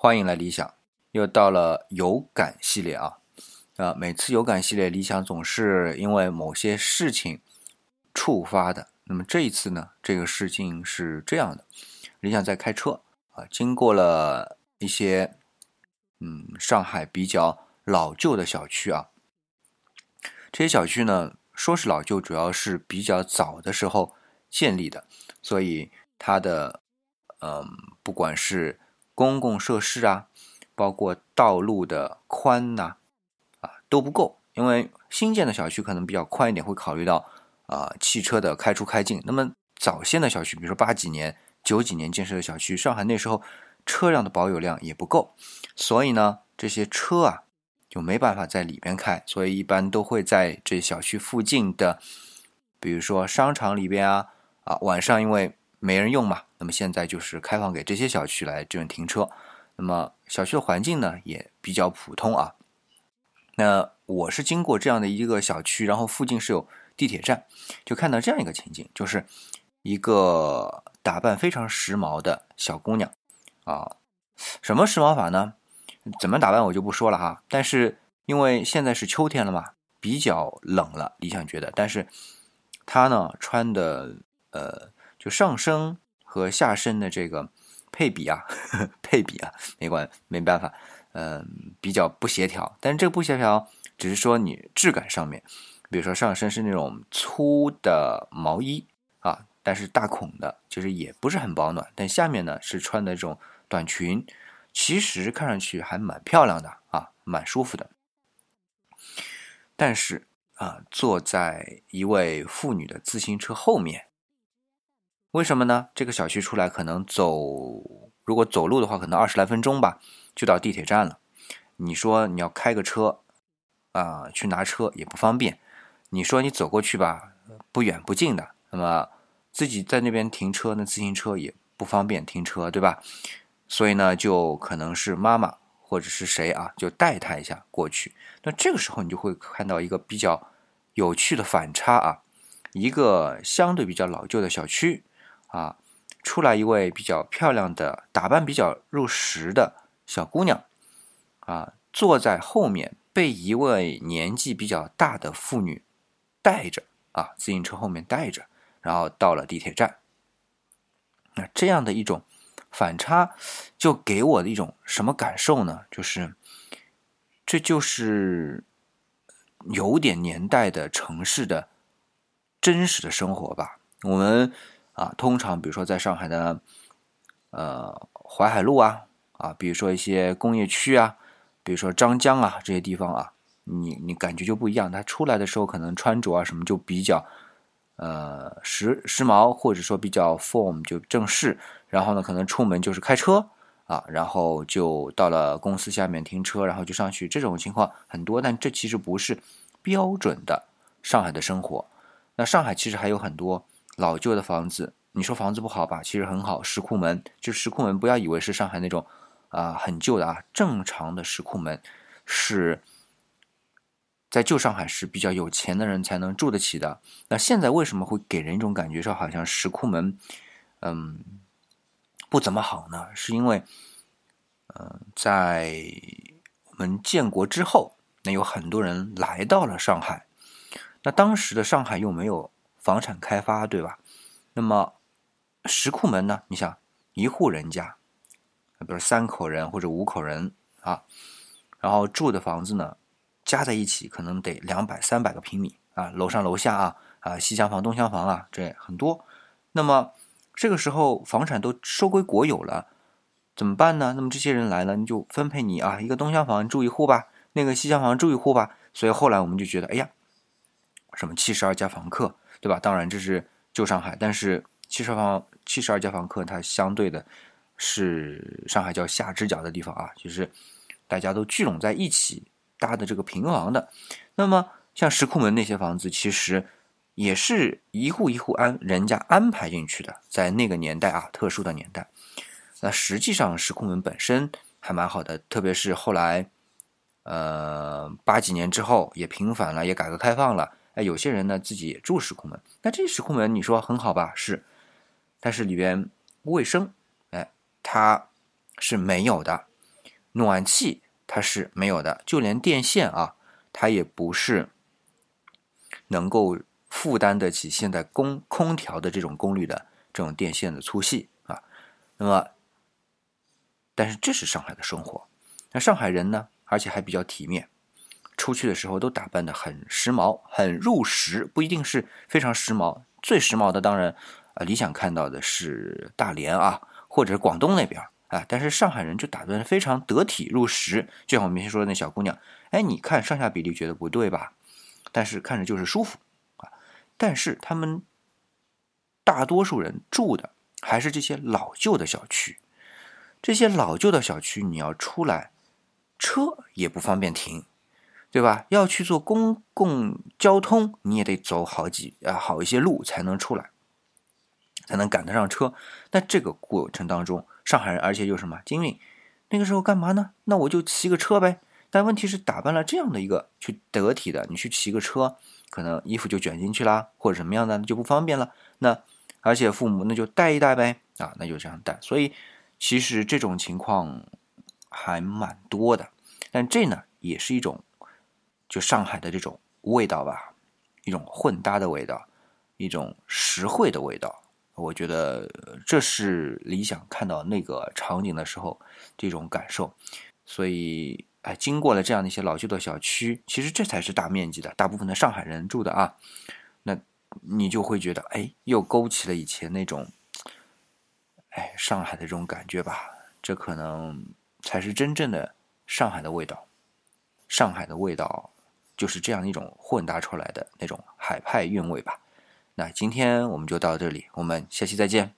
欢迎来理想，又到了有感系列啊！啊，每次有感系列，理想总是因为某些事情触发的。那么这一次呢，这个事情是这样的：理想在开车啊，经过了一些嗯上海比较老旧的小区啊。这些小区呢，说是老旧，主要是比较早的时候建立的，所以它的嗯，不管是公共设施啊，包括道路的宽呐，啊都不够。因为新建的小区可能比较宽一点，会考虑到啊汽车的开出开进。那么早先的小区，比如说八几年、九几年建设的小区，上海那时候车辆的保有量也不够，所以呢这些车啊就没办法在里边开，所以一般都会在这小区附近的，比如说商场里边啊啊晚上因为。没人用嘛，那么现在就是开放给这些小区来这种停车。那么小区的环境呢也比较普通啊。那我是经过这样的一个小区，然后附近是有地铁站，就看到这样一个情景，就是一个打扮非常时髦的小姑娘啊。什么时髦法呢？怎么打扮我就不说了哈。但是因为现在是秋天了嘛，比较冷了，理想觉得，但是她呢穿的呃。就上身和下身的这个配比啊，呵 呵配比啊，没关没办法，嗯，比较不协调。但是这个不协调，只是说你质感上面，比如说上身是那种粗的毛衣啊，但是大孔的，就是也不是很保暖。但下面呢是穿的这种短裙，其实看上去还蛮漂亮的啊，蛮舒服的。但是啊，坐在一位妇女的自行车后面。为什么呢？这个小区出来可能走，如果走路的话，可能二十来分钟吧，就到地铁站了。你说你要开个车啊，去拿车也不方便。你说你走过去吧，不远不近的。那么自己在那边停车，那自行车也不方便停车，对吧？所以呢，就可能是妈妈或者是谁啊，就带他一下过去。那这个时候你就会看到一个比较有趣的反差啊，一个相对比较老旧的小区。啊，出来一位比较漂亮的、打扮比较入时的小姑娘，啊，坐在后面被一位年纪比较大的妇女带着，啊，自行车后面带着，然后到了地铁站。那这样的一种反差，就给我的一种什么感受呢？就是，这就是有点年代的城市的真实的生活吧。我们。啊，通常比如说在上海的，呃，淮海路啊，啊，比如说一些工业区啊，比如说张江啊这些地方啊，你你感觉就不一样。他出来的时候可能穿着啊什么就比较，呃，时时髦或者说比较 form 就正式。然后呢，可能出门就是开车啊，然后就到了公司下面停车，然后就上去。这种情况很多，但这其实不是标准的上海的生活。那上海其实还有很多。老旧的房子，你说房子不好吧？其实很好，石库门就石库门，不要以为是上海那种啊很旧的啊，正常的石库门是在旧上海是比较有钱的人才能住得起的。那现在为什么会给人一种感觉说好像石库门嗯不怎么好呢？是因为嗯在我们建国之后，那有很多人来到了上海，那当时的上海又没有。房产开发，对吧？那么石库门呢？你想一户人家，比如三口人或者五口人啊，然后住的房子呢，加在一起可能得两百、三百个平米啊，楼上楼下啊啊，西厢房、东厢房啊，这很多。那么这个时候房产都收归国有了，怎么办呢？那么这些人来了，你就分配你啊，一个东厢房住一户吧，那个西厢房住一户吧。所以后来我们就觉得，哎呀，什么七十二家房客。对吧？当然这是旧上海，但是七十房七十二家房客，它相对的是上海叫下支角的地方啊，就是大家都聚拢在一起搭的这个平房的。那么像石库门那些房子，其实也是一户一户安人家安排进去的，在那个年代啊，特殊的年代。那实际上石库门本身还蛮好的，特别是后来呃八几年之后也平反了，也改革开放了。哎，有些人呢自己也住石库门，那这石库门你说很好吧？是，但是里边卫生，哎，它是没有的。暖气它是没有的，就连电线啊，它也不是能够负担得起现在空空调的这种功率的这种电线的粗细啊。那么，但是这是上海的生活。那上海人呢，而且还比较体面，出去的时候都打扮的很时髦、很入时，不一定是非常时髦。最时髦的当然，啊，理想看到的是大连啊，或者是广东那边啊。但是上海人就打扮的非常得体入时，就像我们先说的那小姑娘，哎，你看上下比例觉得不对吧？但是看着就是舒服啊。但是他们大多数人住的还是这些老旧的小区，这些老旧的小区你要出来，车也不方便停。对吧？要去做公共交通，你也得走好几啊好一些路才能出来，才能赶得上车。那这个过程当中，上海人而且又什么精运，那个时候干嘛呢？那我就骑个车呗。但问题是打扮了这样的一个去得体的，你去骑个车，可能衣服就卷进去啦，或者什么样的就不方便了。那而且父母那就带一带呗啊，那就这样带。所以其实这种情况还蛮多的，但这呢也是一种。就上海的这种味道吧，一种混搭的味道，一种实惠的味道。我觉得这是理想看到那个场景的时候这种感受。所以，哎，经过了这样的一些老旧的小区，其实这才是大面积的，大部分的上海人住的啊。那你就会觉得，哎，又勾起了以前那种，哎，上海的这种感觉吧。这可能才是真正的上海的味道，上海的味道。就是这样一种混搭出来的那种海派韵味吧。那今天我们就到这里，我们下期再见。